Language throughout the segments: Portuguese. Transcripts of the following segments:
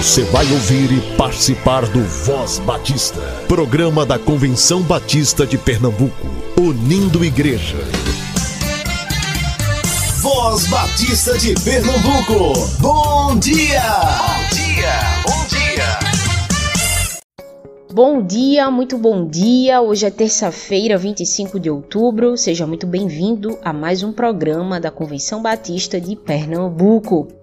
Você vai ouvir e participar do Voz Batista, programa da Convenção Batista de Pernambuco, unindo igreja. Voz Batista de Pernambuco, bom dia! Bom dia, bom dia! Bom dia, muito bom dia. Hoje é terça-feira, 25 de outubro. Seja muito bem-vindo a mais um programa da Convenção Batista de Pernambuco.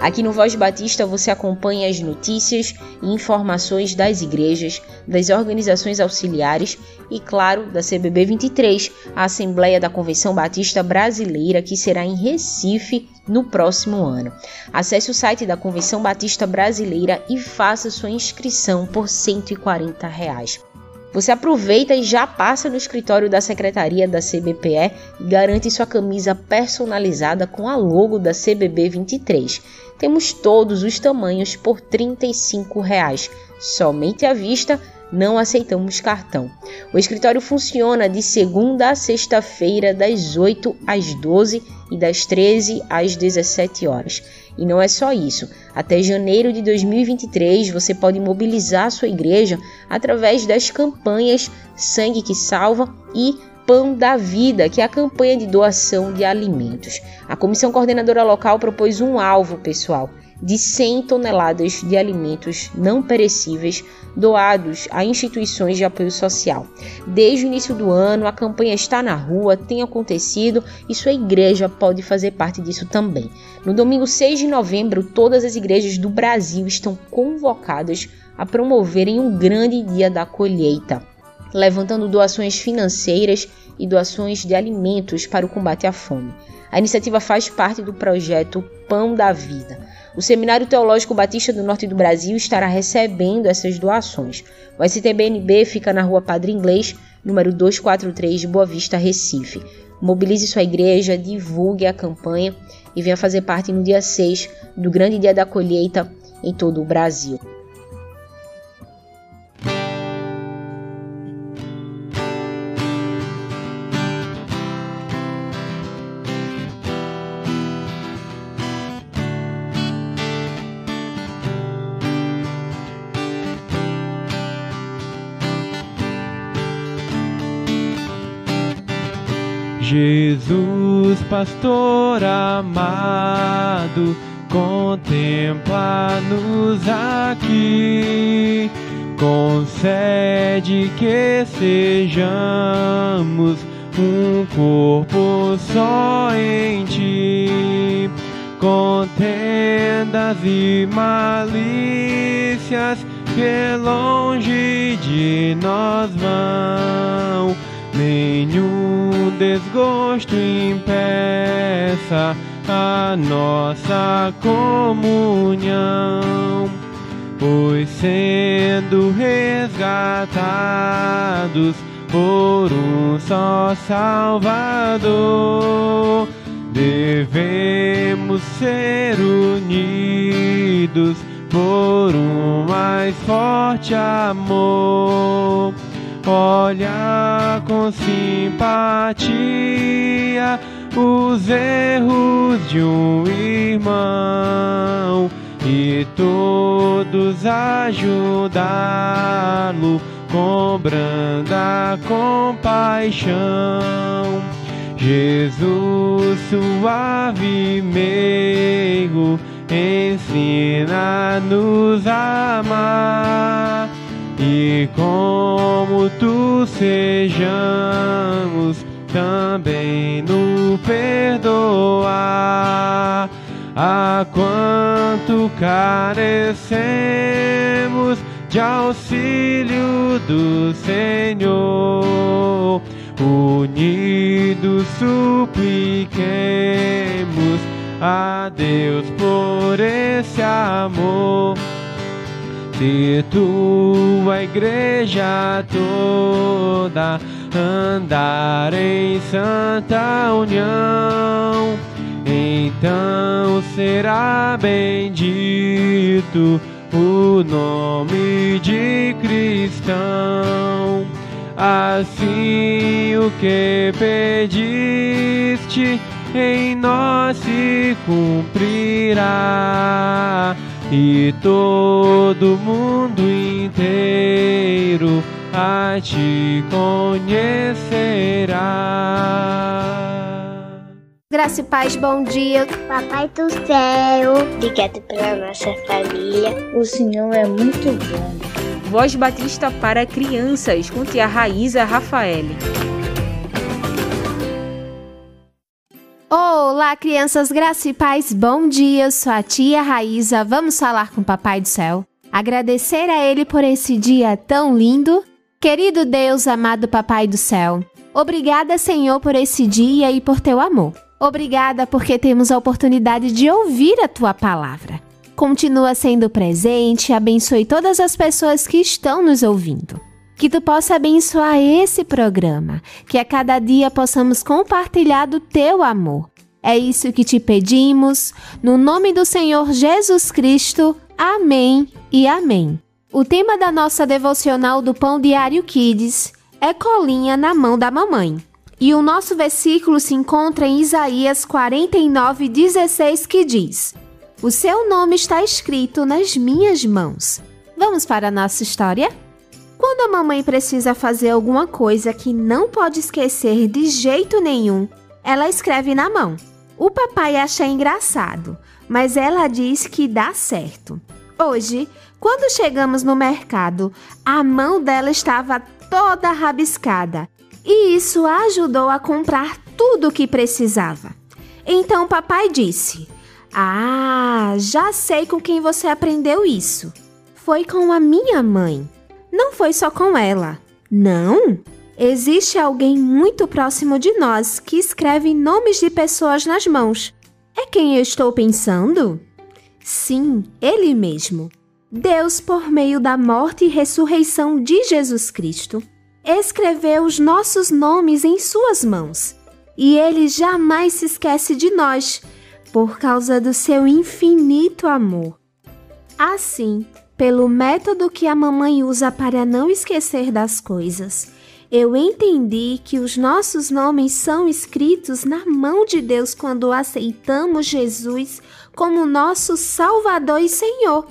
Aqui no Voz Batista você acompanha as notícias e informações das igrejas, das organizações auxiliares e, claro, da CBB 23, a Assembleia da Convenção Batista Brasileira, que será em Recife no próximo ano. Acesse o site da Convenção Batista Brasileira e faça sua inscrição por 140 reais. Você aproveita e já passa no escritório da secretaria da CBPE e garante sua camisa personalizada com a logo da CBB 23. Temos todos os tamanhos por 35 reais, somente à vista não aceitamos cartão. O escritório funciona de segunda a sexta-feira, das 8 às 12 e das 13 às 17 horas. E não é só isso. Até janeiro de 2023 você pode mobilizar sua igreja através das campanhas Sangue que Salva e Pão da Vida, que é a campanha de doação de alimentos. A comissão coordenadora local propôs um alvo, pessoal, de 100 toneladas de alimentos não perecíveis doados a instituições de apoio social. Desde o início do ano, a campanha está na rua, tem acontecido e sua igreja pode fazer parte disso também. No domingo 6 de novembro, todas as igrejas do Brasil estão convocadas a promoverem um grande dia da colheita, levantando doações financeiras e doações de alimentos para o combate à fome. A iniciativa faz parte do projeto Pão da Vida o Seminário Teológico Batista do Norte do Brasil estará recebendo essas doações. O STBNB fica na rua Padre Inglês, número 243 de Boa Vista, Recife. Mobilize sua igreja, divulgue a campanha e venha fazer parte no dia 6 do grande dia da colheita em todo o Brasil. Pastor amado, contempla-nos aqui. Concede que sejamos um corpo só em ti. Contendas e malícias que longe de nós vão nenhum desgosto impeça a nossa comunhão, pois sendo resgatados por um só Salvador, devemos ser unidos por um mais forte amor olha com simpatia os erros de um irmão e todos ajudá-lo com branda compaixão. Jesus suave meigo ensina-nos a amar e como tu sejamos também no perdoar. A quanto carecemos de auxílio do Senhor, unidos supliquemos a Deus por esse amor se tua igreja toda andar em santa união, então será bendito o nome de cristão. Assim o que pediste em nós se cumprirá e todo mundo inteiro a te conhecerá. Graça e paz, bom dia. Papai do céu, obrigado pela nossa família. O Senhor é muito bom. Voz Batista para crianças, com tia Raíza Rafael. Olá, crianças, graça e paz, bom dia. Eu sou a tia Raíza. Vamos falar com o Papai do Céu. Agradecer a Ele por esse dia tão lindo. Querido Deus, amado Papai do Céu, obrigada, Senhor, por esse dia e por teu amor. Obrigada porque temos a oportunidade de ouvir a tua palavra. Continua sendo presente abençoe todas as pessoas que estão nos ouvindo. Que tu possa abençoar esse programa, que a cada dia possamos compartilhar do teu amor. É isso que te pedimos, no nome do Senhor Jesus Cristo. Amém e amém. O tema da nossa devocional do Pão Diário Kids é Colinha na mão da mamãe. E o nosso versículo se encontra em Isaías 49:16 que diz: O seu nome está escrito nas minhas mãos. Vamos para a nossa história? Quando a mamãe precisa fazer alguma coisa que não pode esquecer de jeito nenhum, ela escreve na mão. O papai acha engraçado, mas ela diz que dá certo. Hoje, quando chegamos no mercado, a mão dela estava toda rabiscada e isso a ajudou a comprar tudo o que precisava. Então papai disse: Ah, já sei com quem você aprendeu isso. Foi com a minha mãe. Não foi só com ela. Não? Existe alguém muito próximo de nós que escreve nomes de pessoas nas mãos. É quem eu estou pensando? Sim, ele mesmo. Deus, por meio da morte e ressurreição de Jesus Cristo, escreveu os nossos nomes em Suas mãos. E Ele jamais se esquece de nós, por causa do seu infinito amor. Assim, pelo método que a mamãe usa para não esquecer das coisas, eu entendi que os nossos nomes são escritos na mão de Deus quando aceitamos Jesus como nosso Salvador e Senhor.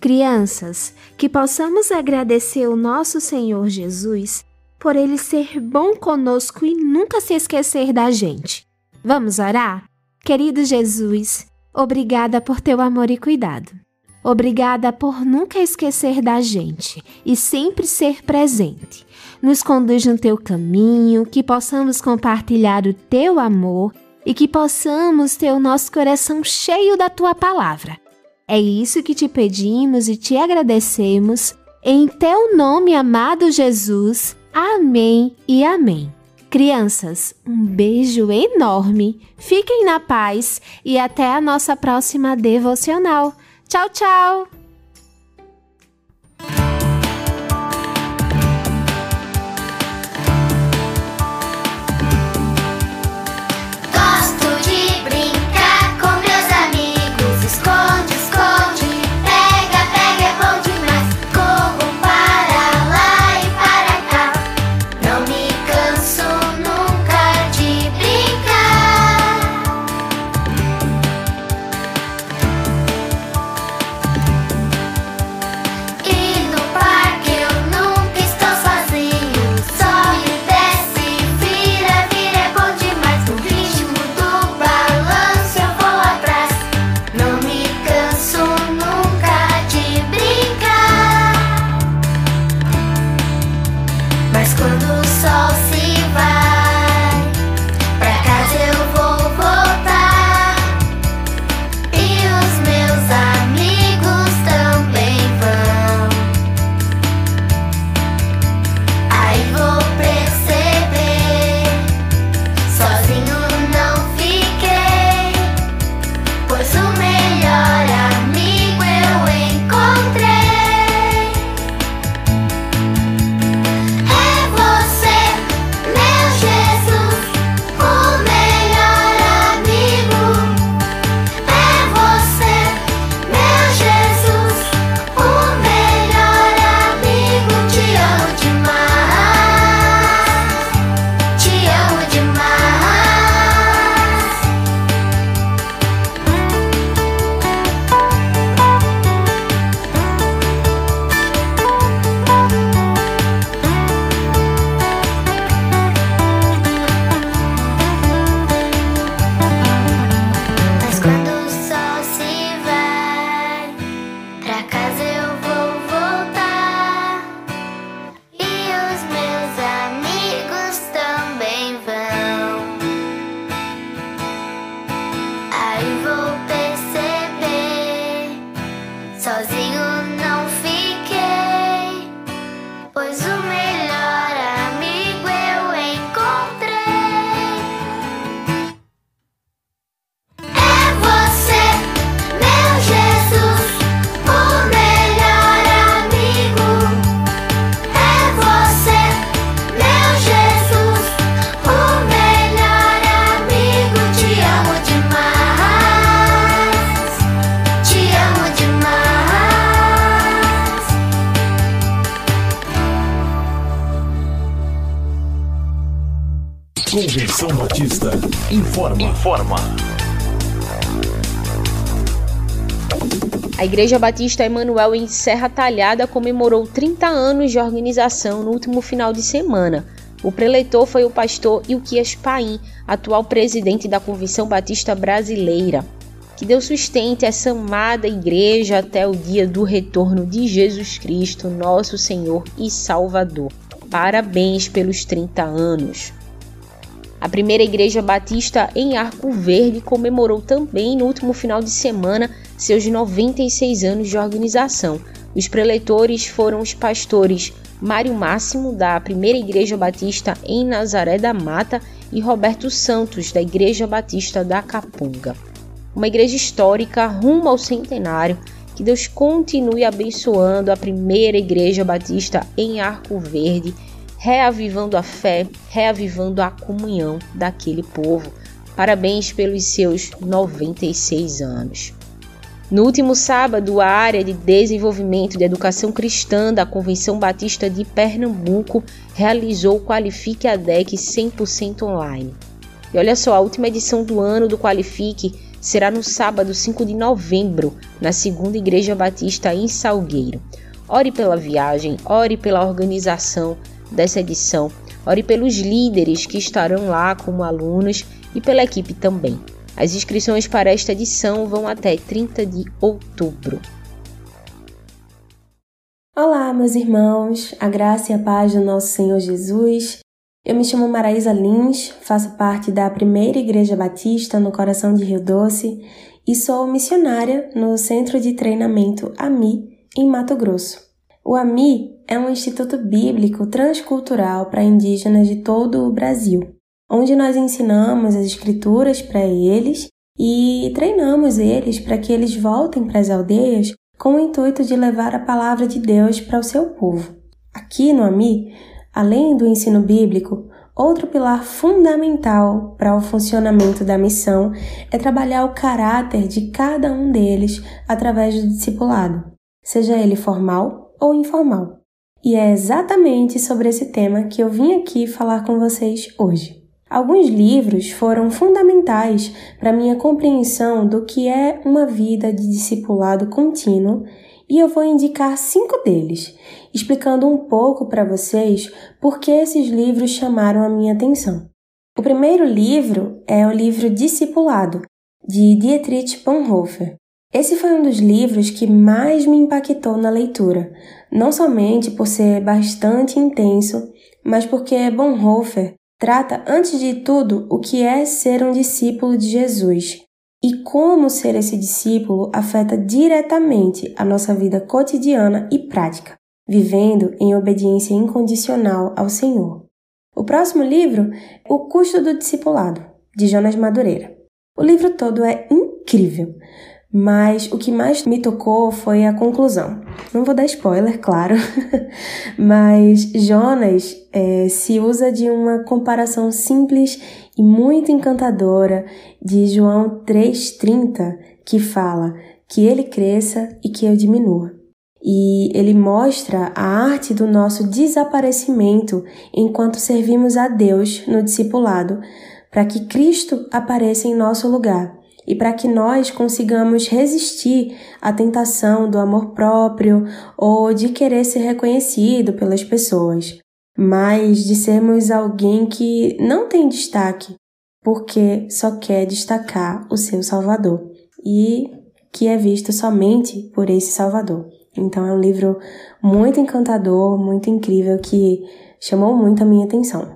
Crianças, que possamos agradecer o nosso Senhor Jesus por ele ser bom conosco e nunca se esquecer da gente. Vamos orar? Querido Jesus, obrigada por teu amor e cuidado. Obrigada por nunca esquecer da gente e sempre ser presente. Nos conduz no teu caminho, que possamos compartilhar o teu amor e que possamos ter o nosso coração cheio da tua palavra. É isso que te pedimos e te agradecemos. Em teu nome, amado Jesus. Amém e amém. Crianças, um beijo enorme, fiquem na paz e até a nossa próxima devocional. Tchau, tchau! Batista informa. Informa. A Igreja Batista Emanuel em Serra Talhada comemorou 30 anos de organização no último final de semana. O preleitor foi o pastor Ilquias Paim, atual presidente da Convenção Batista Brasileira. Que Deus sustente essa amada igreja até o dia do retorno de Jesus Cristo, nosso Senhor e Salvador. Parabéns pelos 30 anos. A primeira Igreja Batista em Arco Verde comemorou também no último final de semana seus 96 anos de organização. Os preletores foram os pastores Mário Máximo, da Primeira Igreja Batista em Nazaré da Mata, e Roberto Santos, da Igreja Batista da Capunga uma igreja histórica rumo ao centenário. Que Deus continue abençoando a primeira igreja batista em Arco Verde, reavivando a fé, reavivando a comunhão daquele povo. Parabéns pelos seus 96 anos. No último sábado, a área de desenvolvimento de educação cristã da Convenção Batista de Pernambuco realizou o Qualifique ADEC 100% online. E olha só, a última edição do ano do Qualifique será no sábado 5 de novembro, na Segunda Igreja Batista em Salgueiro. Ore pela viagem, ore pela organização dessa edição, ore pelos líderes que estarão lá como alunos e pela equipe também. As inscrições para esta edição vão até 30 de outubro. Olá, meus irmãos, a graça e a paz do nosso Senhor Jesus eu me chamo Maraísa Lins, faço parte da primeira Igreja Batista no coração de Rio Doce e sou missionária no Centro de Treinamento AMI, em Mato Grosso. O AMI é um instituto bíblico transcultural para indígenas de todo o Brasil, onde nós ensinamos as escrituras para eles e treinamos eles para que eles voltem para as aldeias com o intuito de levar a palavra de Deus para o seu povo. Aqui no AMI, Além do ensino bíblico, outro pilar fundamental para o funcionamento da missão é trabalhar o caráter de cada um deles através do discipulado, seja ele formal ou informal. E é exatamente sobre esse tema que eu vim aqui falar com vocês hoje. Alguns livros foram fundamentais para minha compreensão do que é uma vida de discipulado contínuo e eu vou indicar cinco deles, explicando um pouco para vocês por que esses livros chamaram a minha atenção. O primeiro livro é o livro Discipulado, de Dietrich Bonhoeffer. Esse foi um dos livros que mais me impactou na leitura, não somente por ser bastante intenso, mas porque Bonhoeffer trata, antes de tudo, o que é ser um discípulo de Jesus e como ser esse discípulo afeta diretamente a nossa vida cotidiana e prática, vivendo em obediência incondicional ao Senhor. O próximo livro O Custo do Discipulado, de Jonas Madureira. O livro todo é incrível, mas o que mais me tocou foi a conclusão. Não vou dar spoiler, claro, mas Jonas é, se usa de uma comparação simples e muito encantadora de João 3,30, que fala que ele cresça e que eu diminua. E ele mostra a arte do nosso desaparecimento enquanto servimos a Deus no discipulado, para que Cristo apareça em nosso lugar e para que nós consigamos resistir à tentação do amor próprio ou de querer ser reconhecido pelas pessoas mas de sermos alguém que não tem destaque, porque só quer destacar o seu Salvador e que é visto somente por esse Salvador. Então é um livro muito encantador, muito incrível que chamou muito a minha atenção.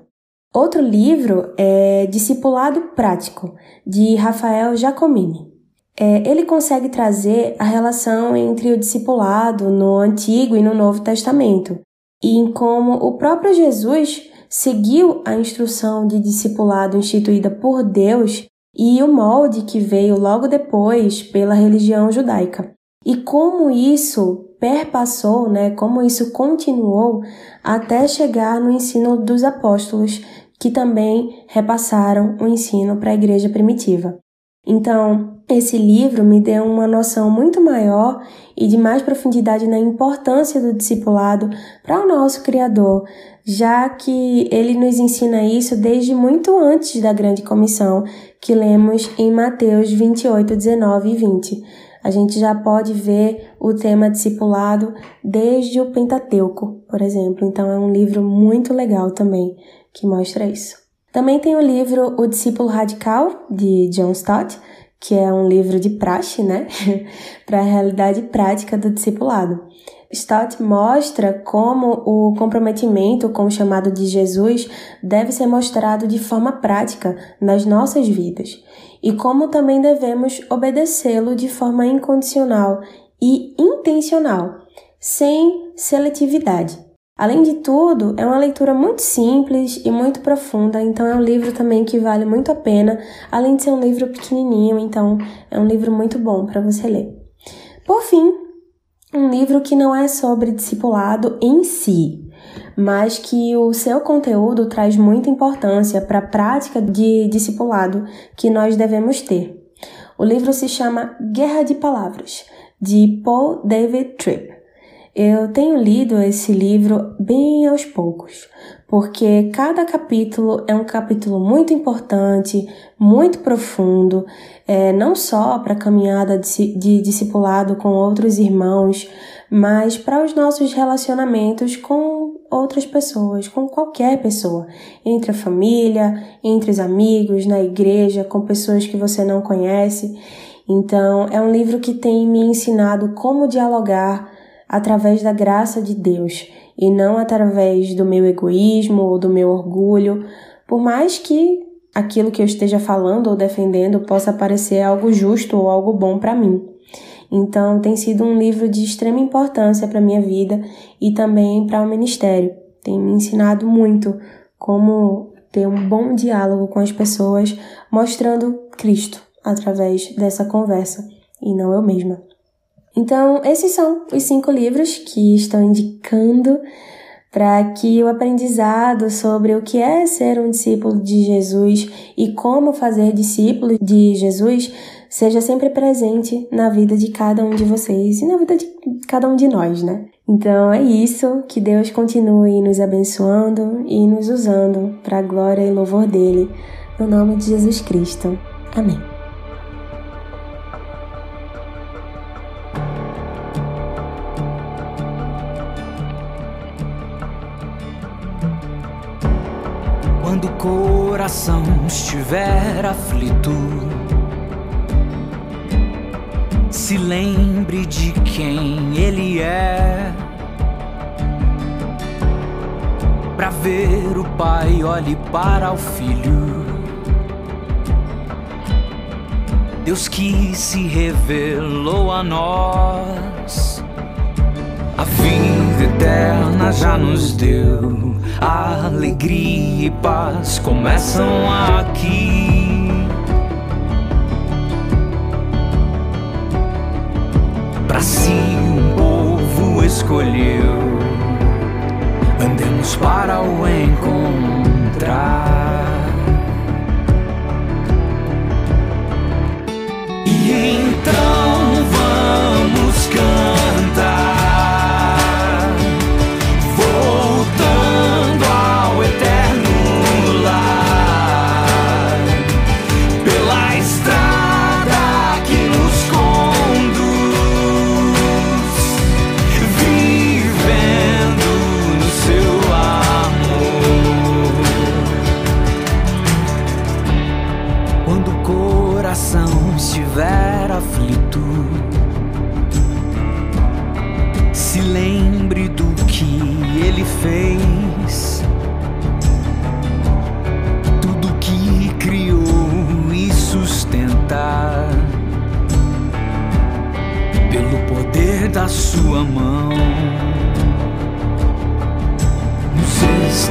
Outro livro é Discipulado Prático, de Rafael Giacomini. É, ele consegue trazer a relação entre o discipulado no Antigo e no Novo Testamento, e em como o próprio Jesus seguiu a instrução de discipulado instituída por Deus e o molde que veio logo depois pela religião judaica. E como isso perpassou, né, como isso continuou até chegar no ensino dos apóstolos, que também repassaram o ensino para a igreja primitiva. Então, esse livro me deu uma noção muito maior e de mais profundidade na importância do discipulado para o nosso Criador, já que ele nos ensina isso desde muito antes da grande comissão que lemos em Mateus 28, 19 e 20. A gente já pode ver o tema discipulado desde o Pentateuco, por exemplo. Então é um livro muito legal também que mostra isso. Também tem o livro O Discípulo Radical, de John Stott, que é um livro de praxe, né, para a realidade prática do discipulado. Stott mostra como o comprometimento com o chamado de Jesus deve ser mostrado de forma prática nas nossas vidas e como também devemos obedecê-lo de forma incondicional e intencional, sem seletividade. Além de tudo, é uma leitura muito simples e muito profunda, então é um livro também que vale muito a pena, além de ser um livro pequenininho, então é um livro muito bom para você ler. Por fim, um livro que não é sobre discipulado em si, mas que o seu conteúdo traz muita importância para a prática de discipulado que nós devemos ter. O livro se chama Guerra de Palavras, de Paul David Tripp. Eu tenho lido esse livro bem aos poucos, porque cada capítulo é um capítulo muito importante, muito profundo, é, não só para a caminhada de, de discipulado com outros irmãos, mas para os nossos relacionamentos com outras pessoas, com qualquer pessoa, entre a família, entre os amigos, na igreja, com pessoas que você não conhece. Então, é um livro que tem me ensinado como dialogar através da graça de Deus e não através do meu egoísmo ou do meu orgulho, por mais que aquilo que eu esteja falando ou defendendo possa parecer algo justo ou algo bom para mim. Então, tem sido um livro de extrema importância para minha vida e também para o ministério. Tem me ensinado muito como ter um bom diálogo com as pessoas, mostrando Cristo através dessa conversa e não eu mesma. Então, esses são os cinco livros que estou indicando para que o aprendizado sobre o que é ser um discípulo de Jesus e como fazer discípulo de Jesus seja sempre presente na vida de cada um de vocês e na vida de cada um de nós, né? Então é isso, que Deus continue nos abençoando e nos usando para a glória e louvor dele, no nome de Jesus Cristo. Amém. Coração estiver aflito, se lembre de quem Ele é. Para ver o Pai, olhe para o Filho. Deus que se revelou a nós, a vida eterna já nos deu alegria e paz começam aqui. Para si um povo escolheu, andemos para o encontrar.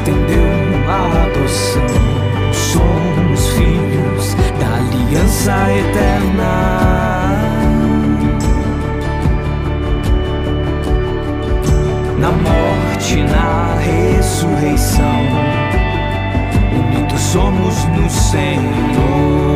Nos estendeu a adoção somos filhos da aliança eterna na morte, na ressurreição. Unidos somos no Senhor.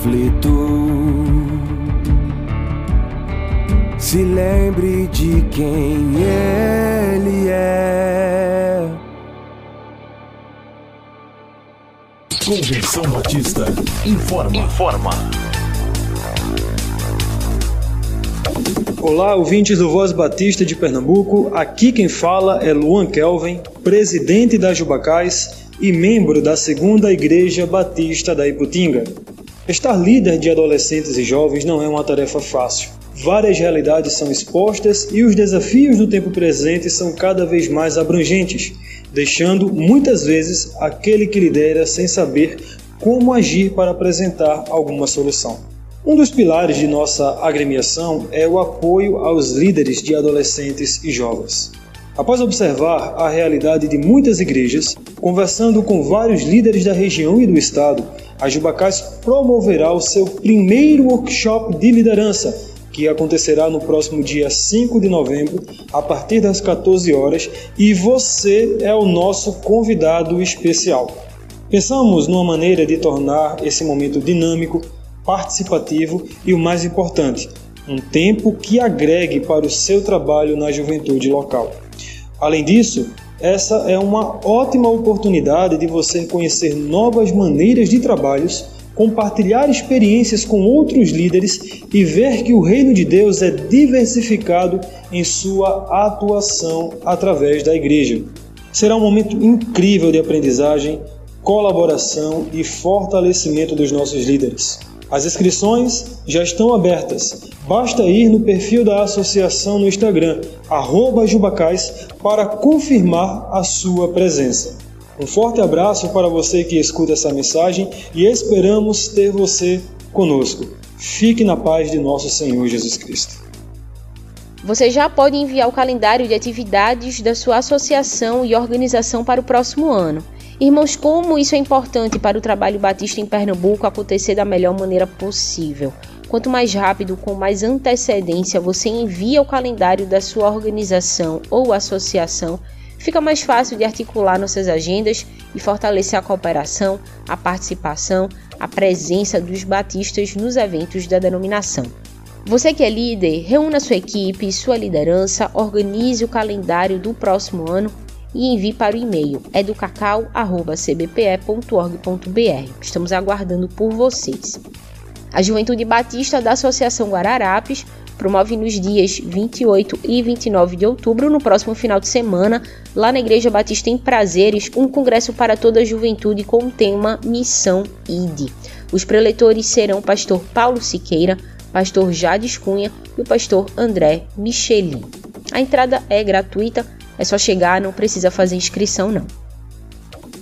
Aflito. Se lembre de quem ele é. Convenção Batista informa. Informa. Olá, ouvintes do Voz Batista de Pernambuco. Aqui quem fala é Luan Kelvin, presidente da Jubacais e membro da Segunda Igreja Batista da Iputinga. Estar líder de adolescentes e jovens não é uma tarefa fácil. Várias realidades são expostas e os desafios do tempo presente são cada vez mais abrangentes, deixando muitas vezes aquele que lidera sem saber como agir para apresentar alguma solução. Um dos pilares de nossa agremiação é o apoio aos líderes de adolescentes e jovens. Após observar a realidade de muitas igrejas, conversando com vários líderes da região e do estado, a Jubacás promoverá o seu primeiro workshop de liderança que acontecerá no próximo dia 5 de novembro, a partir das 14 horas, e você é o nosso convidado especial. Pensamos numa maneira de tornar esse momento dinâmico, participativo e o mais importante, um tempo que agregue para o seu trabalho na juventude local. Além disso, essa é uma ótima oportunidade de você conhecer novas maneiras de trabalhos compartilhar experiências com outros líderes e ver que o reino de Deus é diversificado em sua atuação através da igreja. Será um momento incrível de aprendizagem, colaboração e fortalecimento dos nossos líderes. As inscrições já estão abertas. Basta ir no perfil da associação no Instagram, Jubacais, para confirmar a sua presença. Um forte abraço para você que escuta essa mensagem e esperamos ter você conosco. Fique na paz de nosso Senhor Jesus Cristo. Você já pode enviar o calendário de atividades da sua associação e organização para o próximo ano. Irmãos, como isso é importante para o trabalho batista em Pernambuco acontecer da melhor maneira possível. Quanto mais rápido, com mais antecedência você envia o calendário da sua organização ou associação, fica mais fácil de articular nossas agendas e fortalecer a cooperação, a participação, a presença dos batistas nos eventos da denominação. Você que é líder, reúna sua equipe sua liderança, organize o calendário do próximo ano e envie para o e-mail educacau.cbpe.org.br. Estamos aguardando por vocês. A Juventude Batista da Associação Guararapes promove nos dias 28 e 29 de outubro, no próximo final de semana, lá na Igreja Batista em Prazeres, um congresso para toda a juventude com o tema Missão ID. Os preletores serão o pastor Paulo Siqueira, pastor Jades Cunha e o pastor André Michelin. A entrada é gratuita, é só chegar, não precisa fazer inscrição não.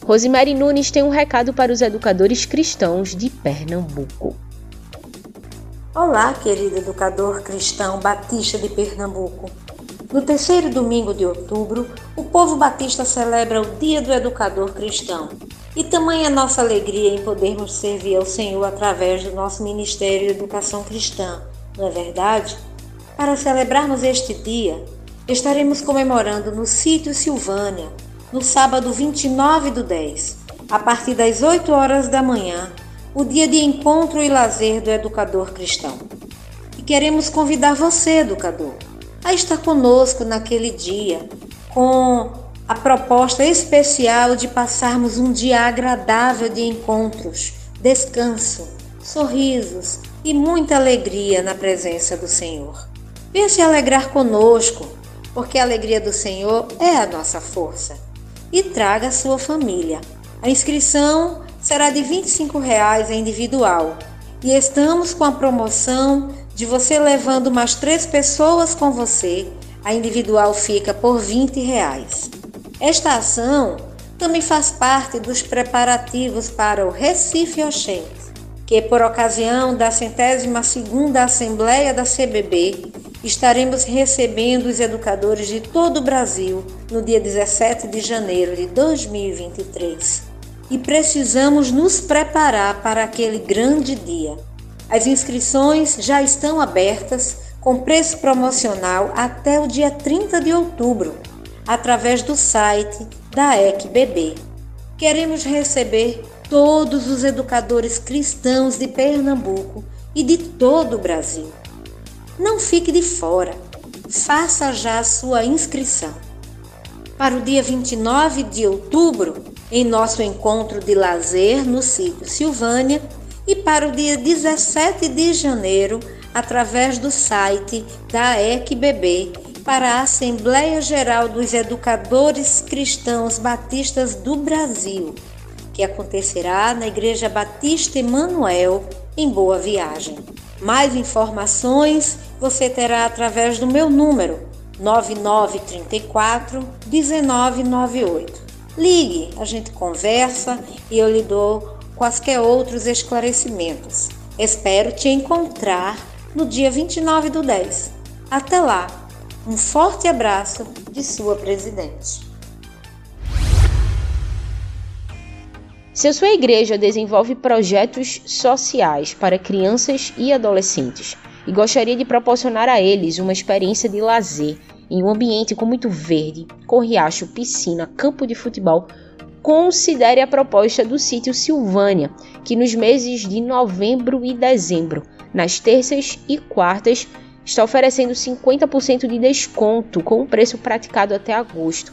Rosemary Nunes tem um recado para os educadores cristãos de Pernambuco. Olá, querido educador cristão batista de Pernambuco. No terceiro domingo de outubro, o povo batista celebra o Dia do Educador Cristão. E tamanha nossa alegria em podermos servir ao Senhor através do nosso Ministério de Educação Cristã, não é verdade? Para celebrarmos este dia, estaremos comemorando no sítio Silvânia, no sábado 29 do 10, a partir das 8 horas da manhã, o dia de encontro e lazer do educador cristão. E queremos convidar você, educador, a estar conosco naquele dia, com a proposta especial de passarmos um dia agradável de encontros, descanso, sorrisos e muita alegria na presença do Senhor. Venha se alegrar conosco, porque a alegria do Senhor é a nossa força. E traga sua família. A inscrição será de 25 reais individual. E estamos com a promoção de você levando mais três pessoas com você. A individual fica por 20 reais. Esta ação também faz parte dos preparativos para o Recife Oxente, que por ocasião da centésima segunda Assembleia da CBB, estaremos recebendo os educadores de todo o Brasil no dia 17 de janeiro de 2023. E precisamos nos preparar para aquele grande dia. As inscrições já estão abertas com preço promocional até o dia 30 de outubro, através do site da ECBB. Queremos receber todos os educadores cristãos de Pernambuco e de todo o Brasil. Não fique de fora, faça já sua inscrição. Para o dia 29 de outubro, em nosso encontro de lazer no sítio Silvânia, e para o dia 17 de janeiro, através do site da ECBB, para a Assembleia Geral dos Educadores Cristãos Batistas do Brasil, que acontecerá na Igreja Batista Emanuel, em Boa Viagem. Mais informações você terá através do meu número 9934 1998. Ligue, a gente conversa e eu lhe dou quaisquer outros esclarecimentos. Espero te encontrar no dia 29 do 10. Até lá, um forte abraço de sua presidente. Se a sua igreja desenvolve projetos sociais para crianças e adolescentes e gostaria de proporcionar a eles uma experiência de lazer em um ambiente com muito verde, com riacho, piscina, campo de futebol, considere a proposta do sítio Silvânia, que nos meses de novembro e dezembro, nas terças e quartas, está oferecendo 50% de desconto com o preço praticado até agosto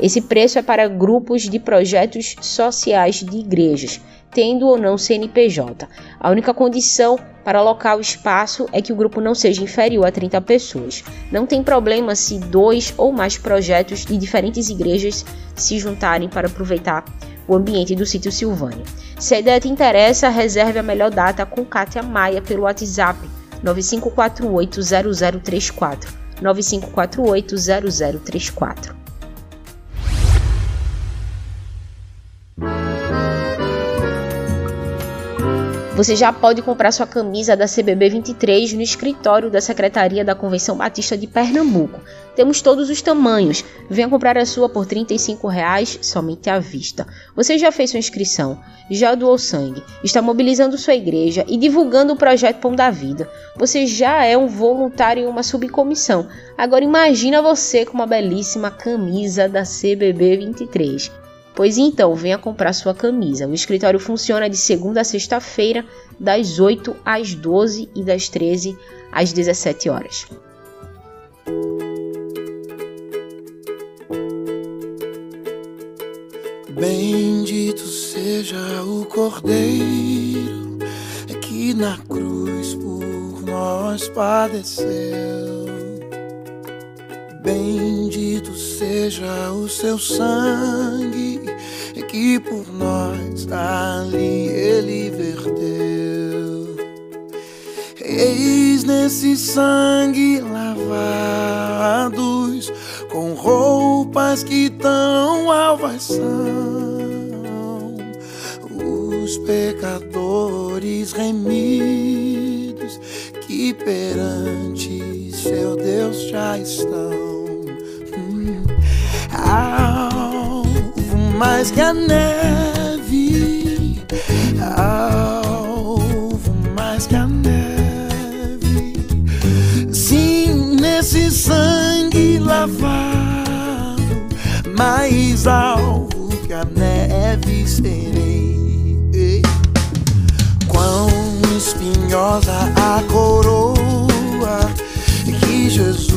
esse preço é para grupos de projetos sociais de igrejas, tendo ou não CNPJ. A única condição para alocar o espaço é que o grupo não seja inferior a 30 pessoas. Não tem problema se dois ou mais projetos de diferentes igrejas se juntarem para aproveitar o ambiente do sítio Silvânia. Se a ideia te interessa, reserve a melhor data com Kátia Maia pelo WhatsApp 95480034. 95480034. Você já pode comprar sua camisa da CBB 23 no escritório da Secretaria da Convenção Batista de Pernambuco. Temos todos os tamanhos. Venha comprar a sua por R$ 35,00 somente à vista. Você já fez sua inscrição? Já doou sangue? Está mobilizando sua igreja e divulgando o projeto Pão da Vida? Você já é um voluntário em uma subcomissão. Agora imagina você com uma belíssima camisa da CBB 23. Pois então, venha comprar sua camisa. O escritório funciona de segunda a sexta-feira, das 8 às 12 e das 13 às 17 horas. Bendito seja o Cordeiro que na cruz por nós padeceu. Bendito seja o seu sangue que por nós ali ele verteu. Eis nesse sangue lavados com roupas que tão alvas são os pecadores remidos que perante seu Deus já estão. Mais que a neve, alvo mais que a neve. Sim, nesse sangue lavado, mais alvo que a neve serei. Quão espinhosa a coroa que Jesus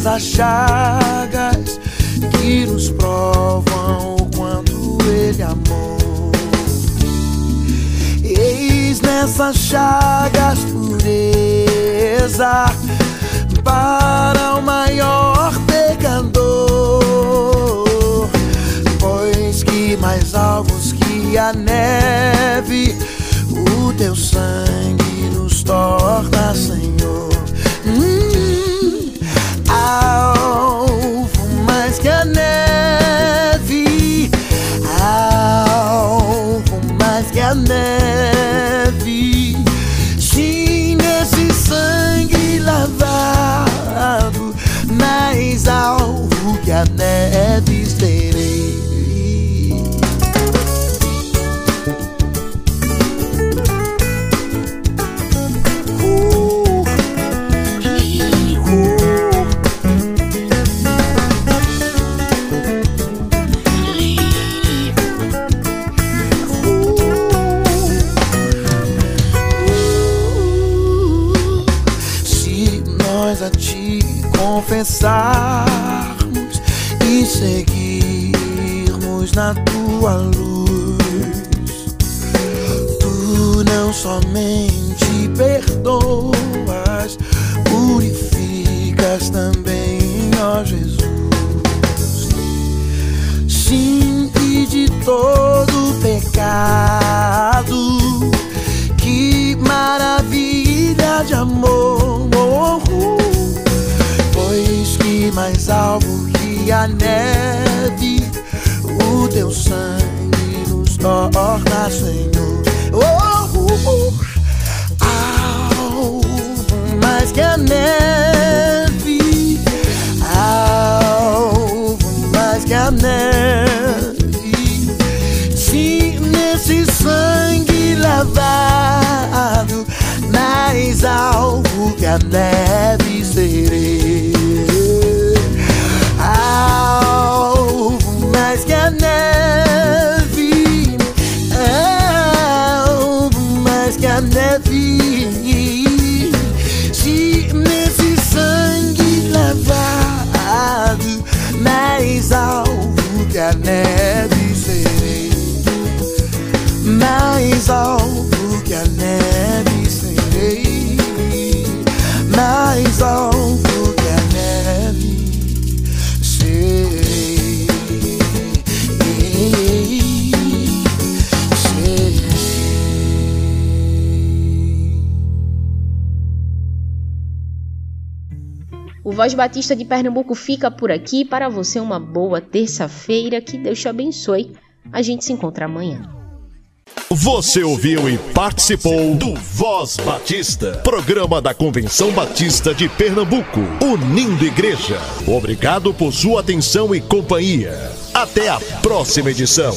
profundas as chagas que nos provam o quanto Ele amou. Eis nessas chagas pureza para o maior pecador, pois que mais alvos que a neve, o teu sangue nos torna, Senhor alvo mais que a neve, alvo mais que a neve. Sim, esse sangue lavado, mais alvo que a neve. começarmos e seguirmos na tua luz. Tu não somente perdoas, purificas também, ó Jesus. Limpe de todo pecado. Que maravilha de amor! Oh, oh, oh mais algo que a neve, o teu sangue nos torna, Senhor. Oh, oh, oh. mais que a neve, algo mais que a neve. Se nesse sangue lavado, mais alvo que a neve serei. Voz Batista de Pernambuco fica por aqui. Para você, uma boa terça-feira. Que Deus te abençoe. A gente se encontra amanhã. Você ouviu e participou do Voz Batista, programa da Convenção Batista de Pernambuco, unindo igreja. Obrigado por sua atenção e companhia. Até a próxima edição.